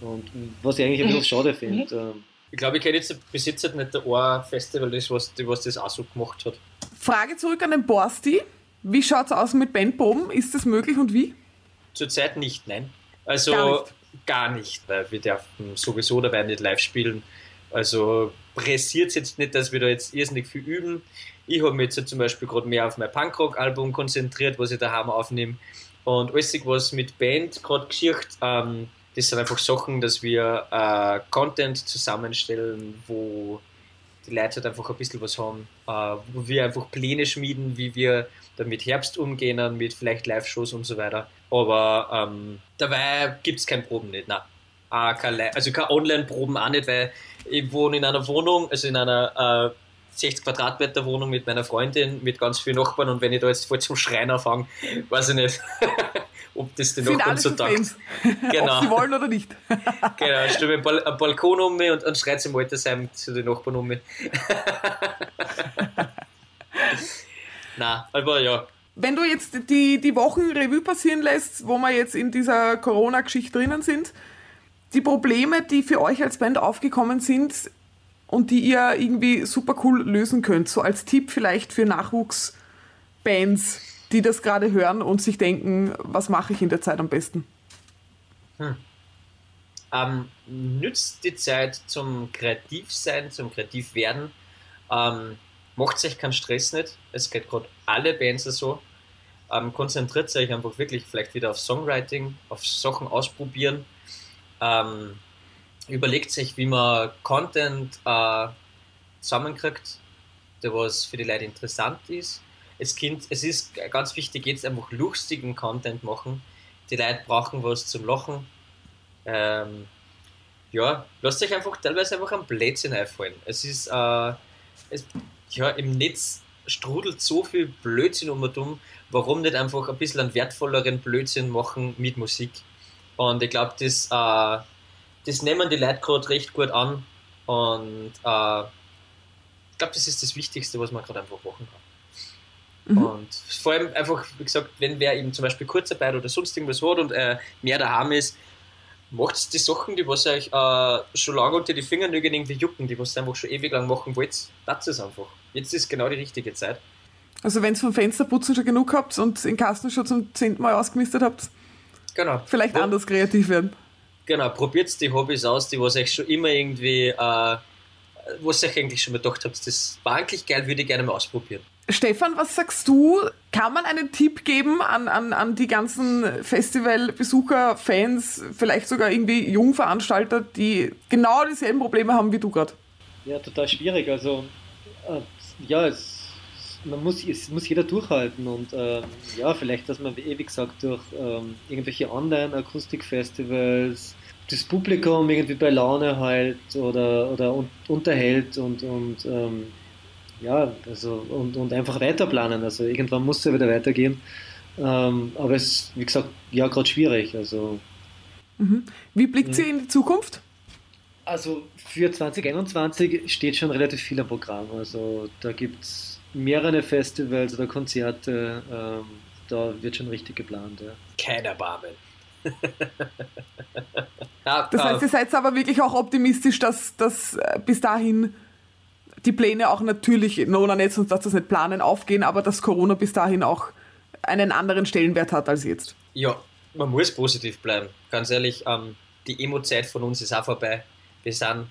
Und was ich eigentlich ein bisschen schade finde. Ähm, Ich glaube, ich kenne jetzt bis jetzt halt nicht der ein Festival, das, was, was das auch so gemacht hat. Frage zurück an den Borsti. Wie schaut's aus mit Bandproben? Ist das möglich und wie? Zurzeit nicht, nein. Also Gar gar nicht. nicht, weil wir dürfen sowieso dabei nicht live spielen. Also pressiert jetzt nicht, dass wir da jetzt irrsinnig viel üben. Ich habe mich jetzt zum Beispiel gerade mehr auf mein Punkrock-Album konzentriert, was ich daheim aufnehme. Und alles, was mit Band gerade geschieht, ähm, das sind einfach Sachen, dass wir äh, Content zusammenstellen, wo die Leute halt einfach ein bisschen was haben, äh, wo wir einfach Pläne schmieden, wie wir dann mit Herbst umgehen, mit vielleicht Live-Shows und so weiter. Aber ähm, dabei gibt es keine Proben nicht, nein. Ah, kein also keine Online-Proben auch nicht, weil ich wohne in einer Wohnung, also in einer äh, 60 Quadratmeter Wohnung mit meiner Freundin, mit ganz vielen Nachbarn und wenn ich da jetzt voll zum Schreien anfange, weiß ich nicht, ob das den Nachbarn so taugt. Genau. ob sie wollen oder nicht. Genau, ich stelle mir Bal einen Balkon um mich und, und schreit im Altersheim zu den Nachbarn um mich. Na, aber ja. Wenn du jetzt die, die Wochen Revue passieren lässt, wo wir jetzt in dieser Corona-Geschichte drinnen sind, die Probleme, die für euch als Band aufgekommen sind und die ihr irgendwie super cool lösen könnt, so als Tipp vielleicht für Nachwuchsbands, die das gerade hören und sich denken, was mache ich in der Zeit am besten? Ähm, nützt die Zeit zum Kreativsein, zum Kreativwerden. Ähm, macht euch keinen Stress nicht. Es geht gerade alle Bands so. Ähm, konzentriert euch einfach wirklich vielleicht wieder auf Songwriting, auf Sachen ausprobieren. Ähm, überlegt sich, wie man Content äh, zusammenkriegt, der was für die Leute interessant ist. Es, kind, es ist ganz wichtig, jetzt einfach lustigen Content machen. Die Leute brauchen was zum Lachen. Ähm, ja, lasst euch einfach teilweise einfach am Blödsinn einfallen. Es ist, äh, es, ja, im Netz strudelt so viel Blödsinn um und um. Warum nicht einfach ein bisschen einen wertvolleren Blödsinn machen mit Musik? Und ich glaube, das, äh, das nehmen die Leute gerade recht gut an. Und äh, ich glaube, das ist das Wichtigste, was man gerade einfach machen kann. Und vor allem einfach, wie gesagt, wenn wer eben zum Beispiel Kurzarbeit oder sonst irgendwas hat und äh, mehr daheim ist, macht die Sachen, die was euch äh, schon lange unter die Fingernägel irgendwie jucken, die was ihr einfach schon ewig lang machen wollt, das ist einfach. Jetzt ist genau die richtige Zeit. Also wenn ihr vom Fensterputzen schon genug habt und den Kasten schon zum zehnten Mal ausgemistet habt, Genau. vielleicht Wo- anders kreativ werden. Genau, probiert die Hobbys aus, die was euch schon immer irgendwie, äh, was ihr euch eigentlich schon mal gedacht habt, das war eigentlich geil, würde ich gerne mal ausprobieren. Stefan, was sagst du? Kann man einen Tipp geben an, an, an die ganzen Festivalbesucher, Fans, vielleicht sogar irgendwie Jungveranstalter, die genau dieselben Probleme haben wie du gerade? Ja, total schwierig. Also, äh, ja, es, man muss, es muss jeder durchhalten und ähm, ja, vielleicht, dass man, wie gesagt, durch ähm, irgendwelche Online-Akustikfestivals das Publikum irgendwie bei Laune hält oder, oder un unterhält und, und ähm, ja, also und, und einfach weiterplanen. Also irgendwann muss es ja wieder weitergehen. Ähm, aber es ist, wie gesagt, ja, gerade schwierig. Also Wie blickt sie in die Zukunft? Also für 2021 steht schon relativ viel am Programm. Also da gibt es mehrere Festivals oder Konzerte. Ähm, da wird schon richtig geplant. Ja. Kein Erbarmen. ja, Das heißt, ihr seid aber wirklich auch optimistisch, dass, dass äh, bis dahin die Pläne auch natürlich, Nona nicht, sonst dass das nicht planen, aufgehen, aber dass Corona bis dahin auch einen anderen Stellenwert hat als jetzt. Ja, man muss positiv bleiben. Ganz ehrlich, ähm, die Emo-Zeit von uns ist auch vorbei. Wir sind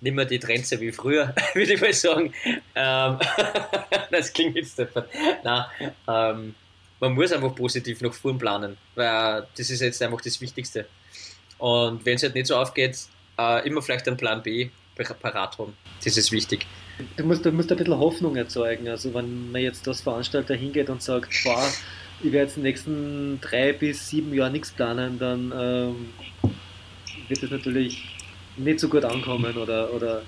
nicht mehr die Trenze wie früher, würde ich mal sagen. Ähm, das klingt jetzt einfach. Nein, ähm, man muss einfach positiv nach vorn planen, weil das ist jetzt einfach das Wichtigste. Und wenn es halt nicht so aufgeht, äh, immer vielleicht einen Plan B parat haben. Das ist wichtig. Du musst, du musst ein bisschen Hoffnung erzeugen. Also wenn man jetzt als Veranstalter hingeht und sagt, boah, ich werde jetzt in den nächsten drei bis sieben Jahren nichts planen, dann ähm, wird das natürlich nicht so gut ankommen oder, oder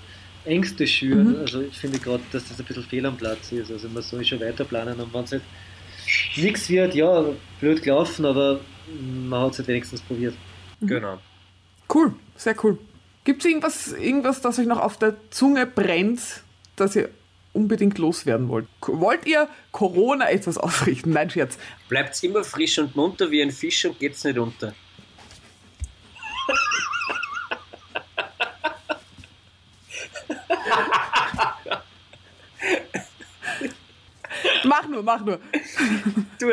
Ängste schüren. Mhm. Also ich finde gerade, dass das ein bisschen fehl am Platz ist. Also man soll schon weiter planen und wenn es halt nichts wird, ja, blöd gelaufen, aber man hat es halt wenigstens probiert. Genau. Cool, sehr cool. Gibt es irgendwas, irgendwas, das euch noch auf der Zunge brennt, das ihr unbedingt loswerden wollt? Wollt ihr Corona etwas ausrichten? Nein, Scherz. Bleibt immer frisch und munter wie ein Fisch und geht's nicht unter. Mach nur, mach nur. Du!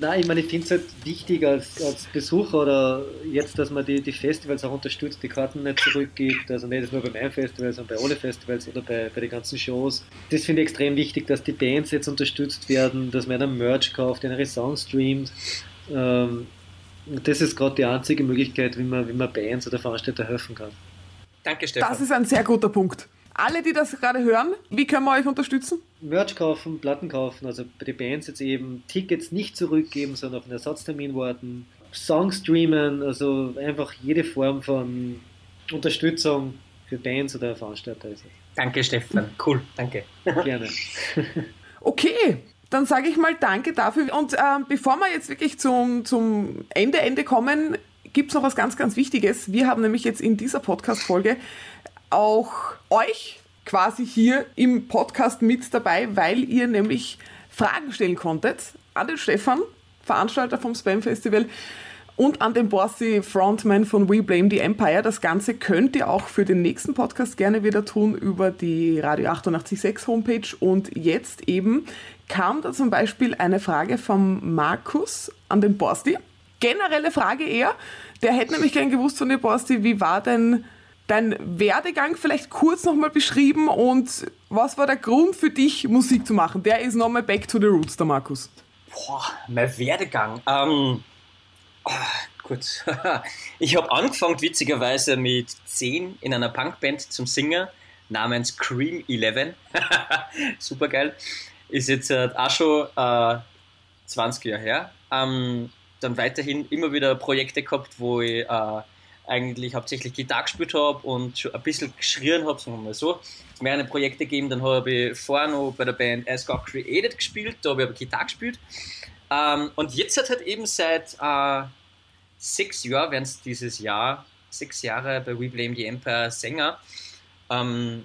Nein, ich meine, ich finde es halt wichtig als, als Besucher oder jetzt, dass man die, die Festivals auch unterstützt, die Karten nicht zurückgibt, also nicht nur bei meinem Festival, sondern bei alle Festivals oder bei, bei den ganzen Shows. Das finde ich extrem wichtig, dass die Bands jetzt unterstützt werden, dass man einen Merch kauft, ihre Songs streamt. Ähm, das ist gerade die einzige Möglichkeit, wie man, wie man Bands oder Veranstalter helfen kann. Danke, Stefan. Das ist ein sehr guter Punkt. Alle, die das gerade hören, wie können wir euch unterstützen? Merch kaufen, Platten kaufen, also bei den Bands jetzt eben Tickets nicht zurückgeben, sondern auf einen Ersatztermin warten, Songs streamen, also einfach jede Form von Unterstützung für Bands oder Veranstalter ist Danke, Stefan. Cool, danke. Gerne. Okay, dann sage ich mal Danke dafür. Und ähm, bevor wir jetzt wirklich zum, zum Ende, Ende kommen, gibt es noch was ganz, ganz Wichtiges. Wir haben nämlich jetzt in dieser Podcast-Folge auch euch quasi hier im Podcast mit dabei, weil ihr nämlich Fragen stellen konntet an den Stefan, Veranstalter vom Spam Festival, und an den Bossy Frontman von We Blame the Empire. Das Ganze könnt ihr auch für den nächsten Podcast gerne wieder tun über die Radio 886 Homepage. Und jetzt eben kam da zum Beispiel eine Frage vom Markus an den Borsti. Generelle Frage eher. Der hätte nämlich gern gewusst von dir, Borsti, wie war denn dein Werdegang vielleicht kurz nochmal beschrieben und was war der Grund für dich, Musik zu machen? Der ist nochmal back to the roots, der Markus. Boah, mein Werdegang. Ähm, ah, gut. Ich habe angefangen, witzigerweise, mit 10 in einer Punkband zum Singer namens Cream 11. Super geil. Ist jetzt äh, auch schon äh, 20 Jahre her. Ähm, dann weiterhin immer wieder Projekte gehabt, wo ich äh, eigentlich hauptsächlich Gitarre gespielt habe und schon ein bisschen geschrien habe, sagen wir mal so. Es mehrere Projekte gegeben, dann habe ich vorher noch bei der Band As God Created gespielt, da habe ich aber Gitarre gespielt. Ähm, und jetzt hat halt eben seit äh, sechs Jahren, werden es dieses Jahr, sechs Jahre bei We Blame the Empire Sänger, ähm,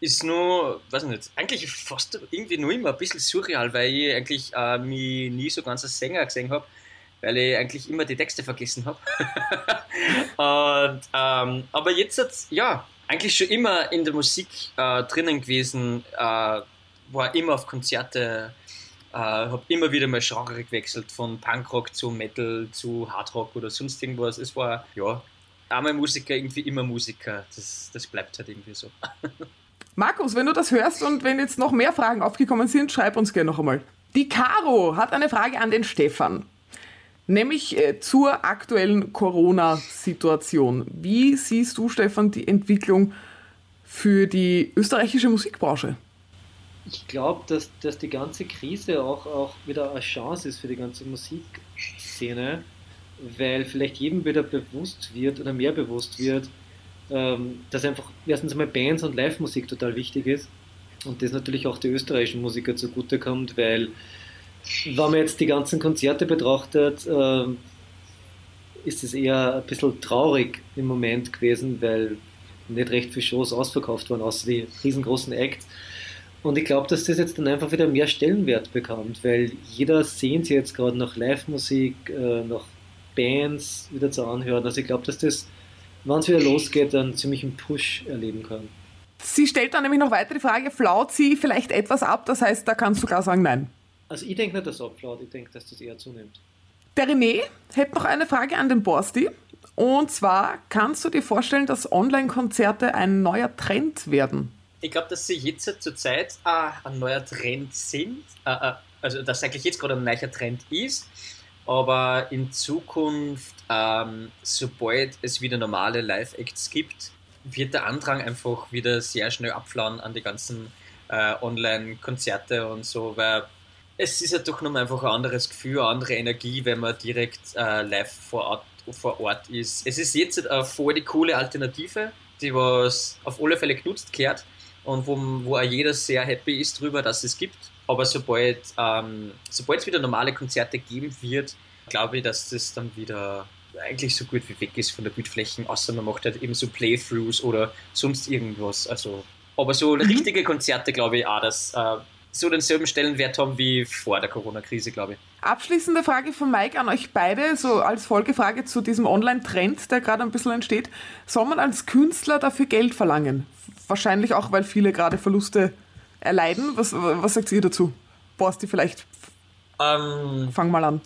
ist nur, weiß nicht, eigentlich fast irgendwie nur immer ein bisschen surreal, weil ich eigentlich äh, mich nie so ganz als Sänger gesehen habe. Weil ich eigentlich immer die Texte vergessen habe. ähm, aber jetzt, hat's, ja, eigentlich schon immer in der Musik äh, drinnen gewesen, äh, war immer auf Konzerte, äh, habe immer wieder mal Genre gewechselt, von Punkrock zu Metal zu Hardrock oder sonst irgendwas. Es war, ja, einmal Musiker, irgendwie immer Musiker. Das, das bleibt halt irgendwie so. Markus, wenn du das hörst und wenn jetzt noch mehr Fragen aufgekommen sind, schreib uns gerne noch einmal. Die Caro hat eine Frage an den Stefan. Nämlich äh, zur aktuellen Corona-Situation. Wie siehst du, Stefan, die Entwicklung für die österreichische Musikbranche? Ich glaube, dass, dass die ganze Krise auch, auch wieder eine Chance ist für die ganze Musikszene, weil vielleicht jedem wieder bewusst wird oder mehr bewusst wird, ähm, dass einfach erstens einmal Bands und Live-Musik total wichtig ist und das natürlich auch die österreichischen Musiker zugutekommt, weil wenn man jetzt die ganzen Konzerte betrachtet, ähm, ist es eher ein bisschen traurig im Moment gewesen, weil nicht recht viele Shows ausverkauft waren, außer die riesengroßen Acts. Und ich glaube, dass das jetzt dann einfach wieder mehr Stellenwert bekommt, weil jeder sehnt sich jetzt gerade nach Live-Musik, äh, nach Bands wieder zu anhören. Also ich glaube, dass das wenn es wieder losgeht, einen ziemlichen Push erleben kann. Sie stellt dann nämlich noch weiter die Frage, flaut sie vielleicht etwas ab? Das heißt, da kannst du klar sagen, nein. Also ich denke nicht, dass es abflaut, ich denke, dass das eher zunimmt. Der René hätte noch eine Frage an den Borsti. Und zwar, kannst du dir vorstellen, dass Online-Konzerte ein neuer Trend werden? Ich glaube, dass sie jetzt zur Zeit äh, ein neuer Trend sind. Äh, äh, also, dass eigentlich jetzt gerade ein neuer Trend ist. Aber in Zukunft, ähm, sobald es wieder normale Live-Acts gibt, wird der Andrang einfach wieder sehr schnell abflauen an die ganzen äh, Online-Konzerte und so, weil es ist ja doch nochmal einfach ein anderes Gefühl, eine andere Energie, wenn man direkt äh, live vor Ort, vor Ort ist. Es ist jetzt äh, voll die coole Alternative, die was auf alle Fälle genutzt kehrt und wo, wo auch jeder sehr happy ist drüber, dass es gibt. Aber sobald ähm, sobald es wieder normale Konzerte geben wird, glaube ich, dass das dann wieder eigentlich so gut wie weg ist von der Bildfläche, außer man macht halt eben so Playthroughs oder sonst irgendwas. Also, aber so mhm. richtige Konzerte glaube ich auch, dass äh, so denselben Stellenwert haben wie vor der Corona-Krise, glaube ich. Abschließende Frage von Mike an euch beide, so als Folgefrage zu diesem Online-Trend, der gerade ein bisschen entsteht. Soll man als Künstler dafür Geld verlangen? Wahrscheinlich auch, weil viele gerade Verluste erleiden. Was, was sagt ihr dazu? Borsti, vielleicht ähm, fang mal an.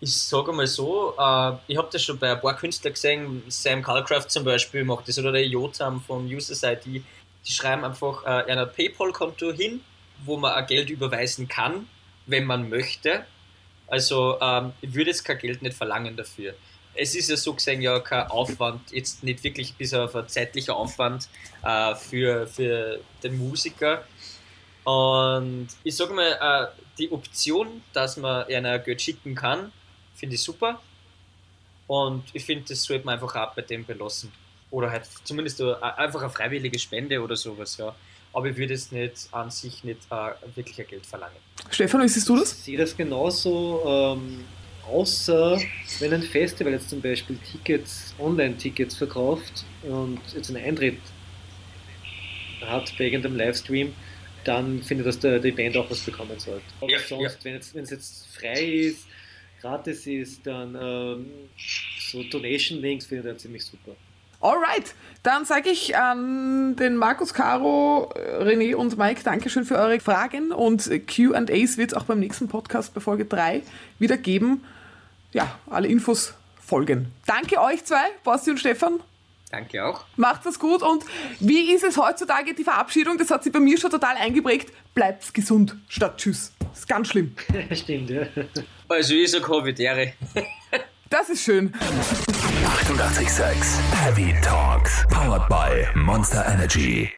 Ich sage mal so, äh, ich habe das schon bei ein paar Künstlern gesehen, Sam Calcraft zum Beispiel macht das oder der Jotam von Users ID, die schreiben einfach äh, ein PayPal-Konto hin, wo man Geld überweisen kann, wenn man möchte. Also ähm, ich würde jetzt kein Geld nicht verlangen dafür. Es ist ja so gesehen ja kein Aufwand, jetzt nicht wirklich bis auf ein zeitlicher Aufwand äh, für, für den Musiker. Und ich sage mal, äh, die Option, dass man einer Geld schicken kann, finde ich super. Und ich finde, das sollte man einfach auch bei dem belassen. Oder halt zumindest einfach eine freiwillige Spende oder sowas, ja. Aber ich würde es nicht an sich nicht äh, wirklich ein Geld verlangen. Stefan, wie siehst du das? Ich sehe das genauso, ähm, außer wenn ein Festival jetzt zum Beispiel Tickets, Online-Tickets verkauft und jetzt einen Eintritt hat bei irgendeinem Livestream, dann finde ich, dass der, die Band auch was bekommen sollte. Aber ja, sonst, ja. wenn es jetzt frei ist, gratis ist, dann ähm, so Donation-Links finde ich dann ziemlich super. Alright, dann sage ich an den Markus, Caro, René und Mike Dankeschön für eure Fragen und QAs wird es auch beim nächsten Podcast bei Folge 3 wieder geben. Ja, alle Infos folgen. Danke euch zwei, Basti und Stefan. Danke auch. Macht das gut und wie ist es heutzutage die Verabschiedung? Das hat sich bei mir schon total eingeprägt. Bleibt gesund statt Tschüss. Das ist ganz schlimm. Stimmt, ja. Also ich sag Hovitere. Das ist schön. 886 Heavy Talks. Powered by Monster Energy.